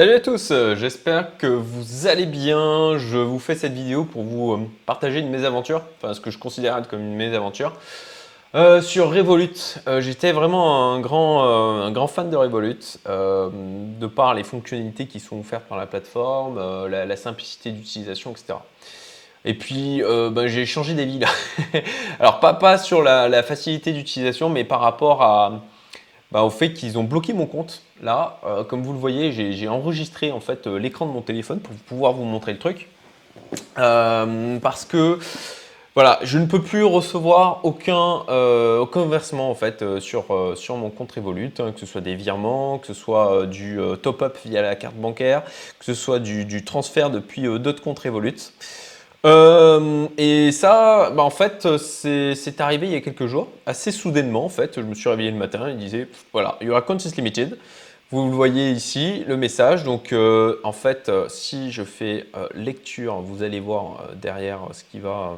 Salut à tous, euh, j'espère que vous allez bien. Je vous fais cette vidéo pour vous euh, partager une mésaventure, enfin ce que je considère comme une mésaventure. Euh, sur Revolut, j'étais vraiment un grand, un grand fan de Revolut, de par les fonctionnalités qui sont offertes par la plateforme, la, simplicité d'utilisation, etc. Et puis, ben, j'ai changé d'avis là. Alors, pas, pas sur la facilité d'utilisation, mais par rapport à, bah, au fait qu'ils ont bloqué mon compte. Là, euh, comme vous le voyez, j'ai enregistré en fait euh, l'écran de mon téléphone pour pouvoir vous montrer le truc. Euh, parce que voilà, je ne peux plus recevoir aucun, versement en fait sur, sur mon compte Revolut, hein, que ce soit des virements, que ce soit du top-up via la carte bancaire, que ce soit du, du transfert depuis d'autres comptes Revolut. Euh, et ça, bah en fait, c'est arrivé il y a quelques jours, assez soudainement en fait. Je me suis réveillé le matin, il disait voilà, your account is limited. Vous le voyez ici, le message. Donc, euh, en fait, euh, si je fais lecture, vous allez voir derrière ce qui va.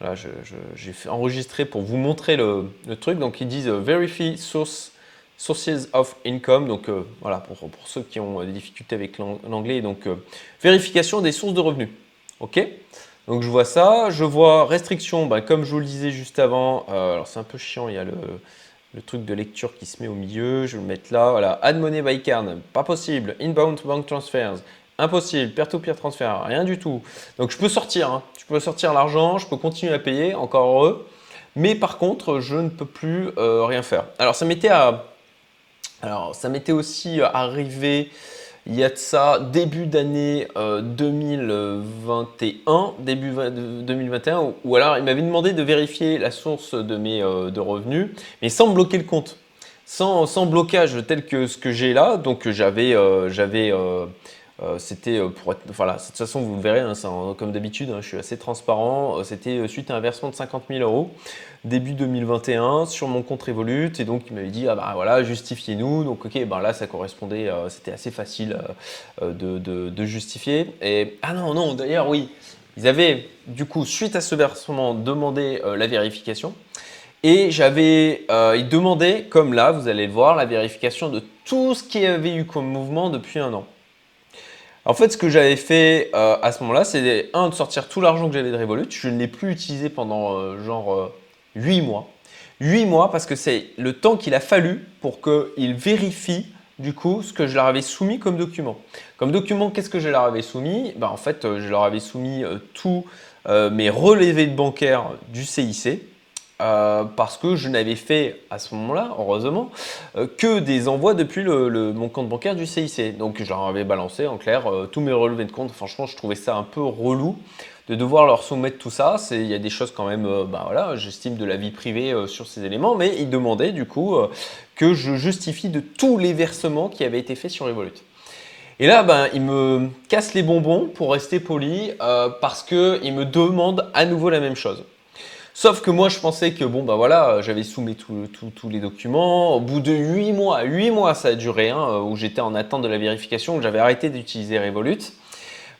là, j'ai enregistré pour vous montrer le, le, truc. Donc, ils disent verify source, sources of income. Donc, voilà, pour, pour, ceux qui ont des difficultés avec l'anglais. Donc, vérification des sources de revenus. OK Donc je vois ça. Je vois restriction, bah, comme je vous le disais juste avant. Euh, alors c'est un peu chiant, il y a le, truc de lecture qui se met au milieu. Je vais le mettre là. Voilà, add money by card, pas possible. Inbound bank transfers, impossible. Peer-to-peer transfer, rien du tout. Donc je peux sortir. Hein. Je peux sortir l'argent, je peux continuer à payer, encore heureux. Mais par contre, je ne peux plus euh, rien faire. Alors ça m'était à... Alors ça m'était aussi arrivé il y a de ça début d'année 2021, euh, début 2021, ou alors il m'avait demandé de vérifier la source de mes euh, de revenus, mais sans bloquer le compte, sans, blocage tel que ce que j'ai là. Donc j'avais euh, j'avais c'était pour être, voilà, de toute façon vous verrez, hein, comme d'habitude, hein, je suis assez transparent. C'était suite à un versement de 50 000 euros début 2021 sur mon compte Revolut. Et donc il m'avait dit ah bah voilà justifiez-nous donc ok ben là ça correspondait euh, c'était assez facile euh, de, justifier. Ah non non d'ailleurs oui. Ils avaient du coup suite à ce versement demandé euh, la vérification. Et j'avais ils demandaient comme là vous allez le voir la vérification de tout ce qui avait eu comme mouvement depuis un an en fait, ce que j'avais fait à ce moment-là, c'est un de sortir tout l'argent que j'avais de Revolut. Je ne l'ai plus utilisé pendant genre 8 mois. 8 mois parce que c'est le temps qu'il a fallu pour qu'ils vérifient du coup ce que je leur avais soumis comme document. Comme document, qu'est-ce que je leur avais soumis? Ben, En fait, euh, je leur avais soumis euh, tous euh, mes relevés de bancaire du CIC. Parce que je n'avais fait à ce moment-là, heureusement, que des envois depuis le, mon compte bancaire du CIC. Donc je leur avais balancé en clair tous mes relevés de compte. Franchement, je trouvais ça un peu relou de devoir leur soumettre tout ça. Il y a des choses quand même, euh, bah voilà, j'estime de la vie privée euh, sur ces éléments, mais ils demandaient du coup euh, que je justifie de tous les versements qui avaient été faits sur Revolut. Et là, ben, ils me cassent les bonbons pour rester poli parce qu'ils me demandent à nouveau la même chose. Sauf que moi, je pensais que bon, bah voilà, j'avais soumis tous les documents. Au bout de 8 mois, 8 mois ça a duré, hein, où j'étais en attente de la vérification, où j'avais arrêté d'utiliser Revolut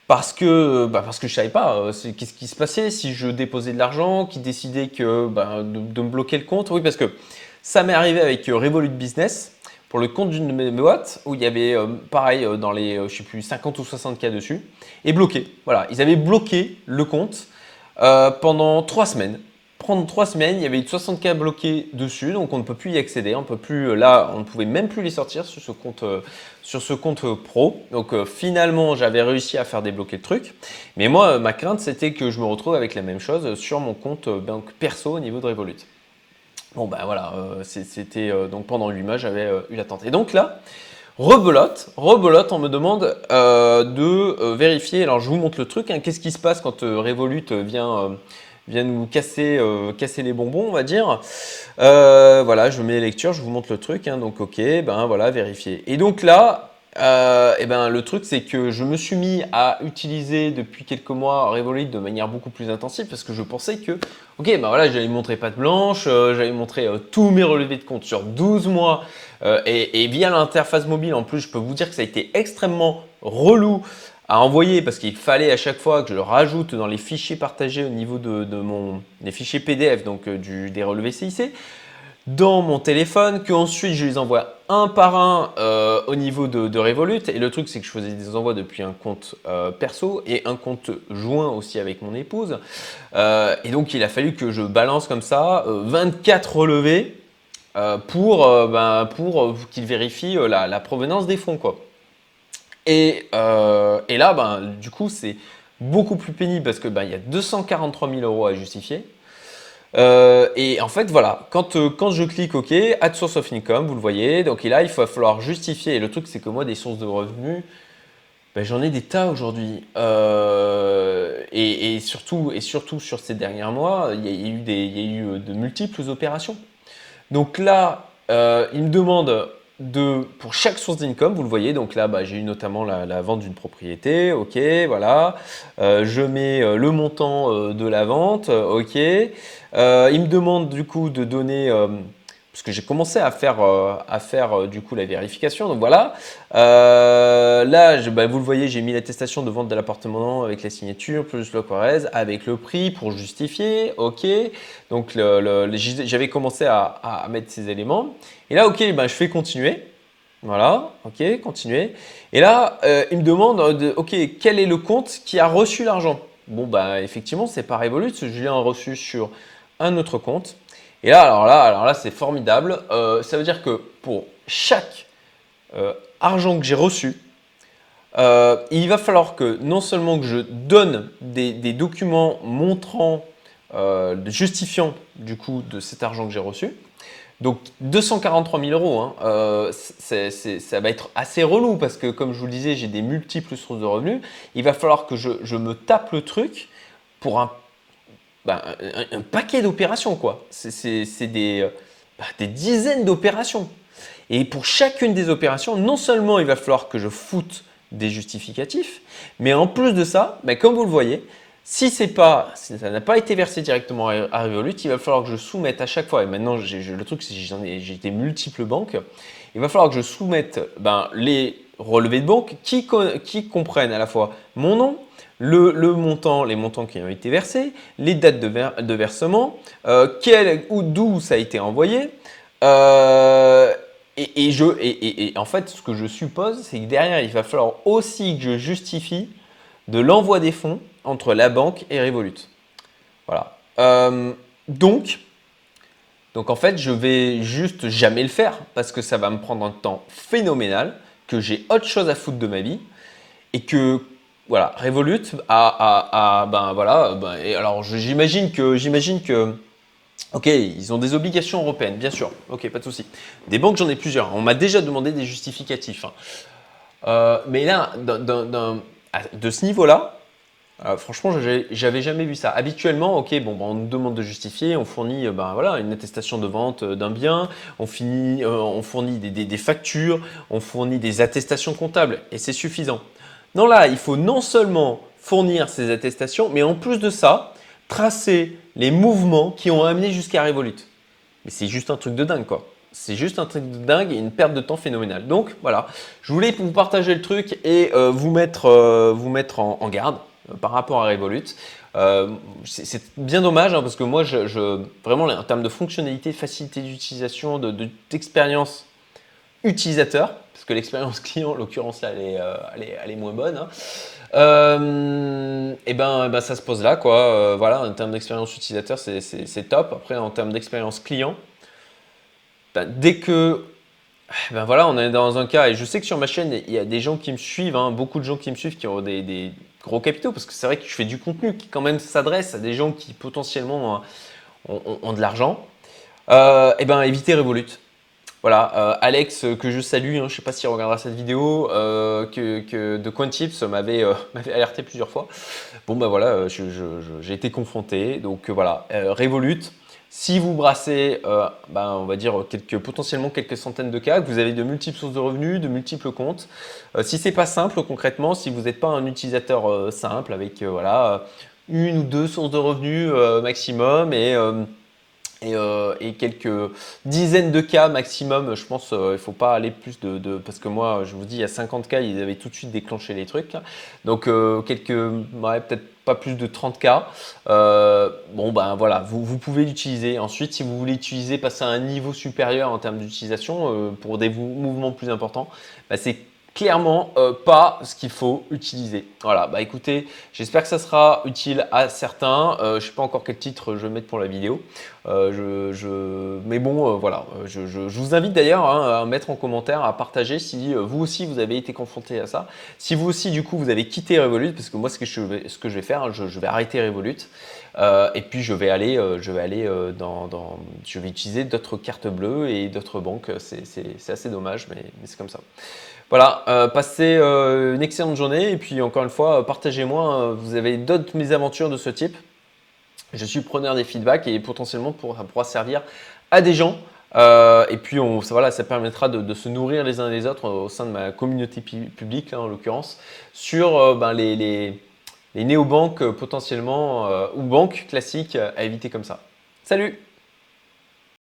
parce que bah parce que je savais pas euh, qu'est-ce qui se passait si je déposais de l'argent, qui décidait que bah, de, me bloquer le compte. Oui, parce que ça m'est arrivé avec euh, Revolut Business pour le compte d'une de mes boîtes où il y avait euh, pareil dans les je sais plus 50 ou 60 cas dessus et bloqué. Voilà, ils avaient bloqué le compte pendant trois semaines prendre trois semaines, il y avait 60K bloqués dessus, donc on ne peut plus y accéder, on peut plus, euh, là, on ne pouvait même plus les sortir sur ce compte, euh, sur ce compte euh, pro. Donc finalement, j'avais réussi à faire débloquer le truc, mais moi, ma crainte, c'était que je me retrouve avec la même chose sur mon compte banque perso au niveau de Revolut. Bon ben voilà, c'était donc pendant 8 mois, j'avais eu l'attente. Et donc là, rebelote, rebelote, on me demande de vérifier. Alors je vous montre le truc. Hein. Qu'est-ce qui se passe quand Revolut vient vient nous casser, euh, casser les bonbons, on va dire. Euh, voilà, je mets les lectures, je vous montre le truc. Hein, donc, ok, ben voilà, vérifier. Et donc là, euh, et ben, le truc, c'est que je me suis mis à utiliser depuis quelques mois Revolut de manière beaucoup plus intensive parce que je pensais que, ok, ben voilà, j'allais montrer patte blanche, j'allais montrer tous mes relevés de compte sur 12 mois et, et, via l'interface mobile, en plus, je peux vous dire que ça a été extrêmement relou à envoyer parce qu'il fallait à chaque fois que je le rajoute dans les fichiers partagés au niveau de, mon, des fichiers PDF, donc euh, du, des relevés CIC. dans mon téléphone, qu'ensuite je les envoie un par un euh, au niveau de, Revolut. Et le truc, c'est que je faisais des envois depuis un compte euh, perso et un compte joint aussi avec mon épouse. Et donc, il a fallu que je balance comme ça 24 relevés pour, ben, pour qu'il vérifie la, provenance des fonds. Quoi. Et, et là, ben, du coup, c'est beaucoup plus pénible parce que ben, il y a 243 000 euros à justifier. Euh, et en fait, voilà, quand, euh, quand je clique OK, Add Source of Income, vous le voyez, donc là, il va falloir justifier. Et le truc, c'est que moi, des sources de revenus, ben, j'en ai des tas aujourd'hui. Euh, et, surtout, et surtout sur ces derniers mois, il y, a, eu, y a eu de multiples opérations. Donc là, il me demande de, pour chaque source d'income, vous le voyez, donc là bah, j'ai eu notamment la, vente d'une propriété, ok, voilà, euh, je mets euh, le montant euh, de la vente, ok, il me demande du coup de donner que j'ai commencé à faire, euh, à faire euh, du coup la vérification. Donc voilà. Euh, là, je, bah, vous le voyez, j'ai mis l'attestation de vente de l'appartement avec la signature plus le Corrèze, avec le prix pour justifier. OK. Donc j'avais commencé à, mettre ces éléments. Et là, OK, ben, je fais continuer. Voilà, ok, continuer. Et là, il me demande, de, ok, quel est le compte qui a reçu l'argent? Bon, bah effectivement, c'est pas Revolut, Julien a reçu sur un autre compte. Et là, alors là, alors là c'est formidable. Euh, ça veut dire que pour chaque euh, argent que j'ai reçu, euh, il va falloir que non seulement que je donne des, documents montrant, justifiant du coup de cet argent que j'ai reçu, donc 243 000 euros, hein, ça va être assez relou parce que comme je vous le disais, j'ai des multiples sources de revenus. Il va falloir que je, je me tape le truc pour un bah, un, paquet d'opérations, quoi. C'est des, euh, bah, des dizaines d'opérations. Et pour chacune des opérations, non seulement il va falloir que je foute des justificatifs, mais en plus de ça, bah, comme vous le voyez, si pas, ça n'a pas été versé directement à Revolut, il va falloir que je soumette à chaque fois, et maintenant le truc c'est que j'ai été multiples banques, il va falloir que je soumette ben, les relevés de banque qui comprennent à la fois mon nom, le, montant, les montants qui ont été versés, les dates de, versement, euh, ou d'où ça a été envoyé. Euh, et, je, et, en fait, ce que je suppose, c'est que derrière, il va falloir aussi que je justifie de l'envoi des fonds entre la banque et Revolut. Voilà. Euh, donc, donc en fait, je vais juste jamais le faire parce que ça va me prendre un temps phénoménal, que j'ai autre chose à foutre de ma vie et que voilà, Revolut a, ben voilà, ben, alors j'imagine que, j'imagine que, ok, ils ont des obligations européennes, bien sûr, ok, pas de souci. Des banques, j'en ai plusieurs. On m'a déjà demandé des justificatifs. Hein. Euh, mais là, de ce niveau-là, euh, franchement, j'avais jamais vu ça. Habituellement, ok, bon, ben, on nous demande de justifier, on fournit ben, voilà, une attestation de vente d'un bien, on, finit, on fournit des, factures, on fournit des attestations comptables, et c'est suffisant. Non, là, il faut non seulement fournir ces attestations, mais en plus de ça, tracer les mouvements qui ont amené jusqu'à Revolut. Mais c'est juste un truc de dingue, quoi. C'est juste un truc de dingue et une perte de temps phénoménale. Donc voilà, je voulais vous partager le truc et euh, vous mettre, euh, vous mettre en, garde euh, par rapport à Revolut. c'est bien dommage hein, parce que moi, je, vraiment en termes de fonctionnalité, facilité d'utilisation, d'expérience utilisateur, parce que l'expérience client, l'occurrence là, elle est, euh, elle est, moins bonne. Hein. Euh, et ben, ben, ça se pose là, quoi. Euh, voilà, en termes d'expérience utilisateur, c'est top. Après, en termes d'expérience client, ben, dès que ben voilà, on est dans un cas, et je sais que sur ma chaîne, il y a des gens qui me suivent, hein, beaucoup de gens qui me suivent qui ont des, gros capitaux, parce que c'est vrai que je fais du contenu qui quand même s'adresse à des gens qui potentiellement ont, de l'argent. et eh ben évitez Revolut. Voilà, euh, Alex, euh, que je salue, hein, je ne sais pas s'il regardera cette vidéo, euh, que, de CoinTips m'avait alerté plusieurs fois. Bon, ben voilà, j'ai été confronté. Donc voilà, Revolut, si vous brassez, ben, on va dire potentiellement quelques centaines de cas, que vous avez de multiples sources de revenus, de multiples comptes, si c'est pas simple concrètement, si vous n'êtes pas un utilisateur simple avec voilà une ou deux sources de revenus maximum et euh, et, quelques dizaines de cas maximum. Je pense qu'il ne faut pas aller plus de, Parce que moi, je vous dis, il y a 50 cas, ils avaient tout de suite déclenché les trucs. Donc, quelques. peut-être pas plus de 30 cas. bon, ben voilà, vous, pouvez l'utiliser. Ensuite, si vous voulez utiliser, passer à un niveau supérieur en termes d'utilisation pour des mouvements plus importants, ben, c'est clairement euh, pas ce qu'il faut utiliser. Voilà, bah écoutez, j'espère que ça sera utile à certains. Euh, je ne sais pas encore quel titre je vais mettre pour la vidéo. Euh, je, Mais bon, voilà, je, vous invite d'ailleurs hein, à mettre en commentaire, à partager si vous aussi vous avez été confronté à ça. Si vous aussi du coup vous avez quitté Revolut, parce que moi ce que je vais, ce que je vais faire, je, vais arrêter Revolut. et puis je vais aller, je vais aller dans, je vais utiliser d'autres cartes bleues et d'autres banques. C'est assez dommage, mais c'est comme ça. Voilà, euh, passez euh, une excellente journée et puis encore une fois, partagez-moi, euh, vous avez d'autres mésaventures de ce type. Je suis preneur des feedbacks et potentiellement pour, ça pourra servir à des gens. et puis ça, voilà, ça permettra de, se nourrir les uns les autres au sein de ma communauté publique, en l'occurrence, sur ben, les, les, les néobanques potentiellement ou banques classiques à éviter comme ça. Salut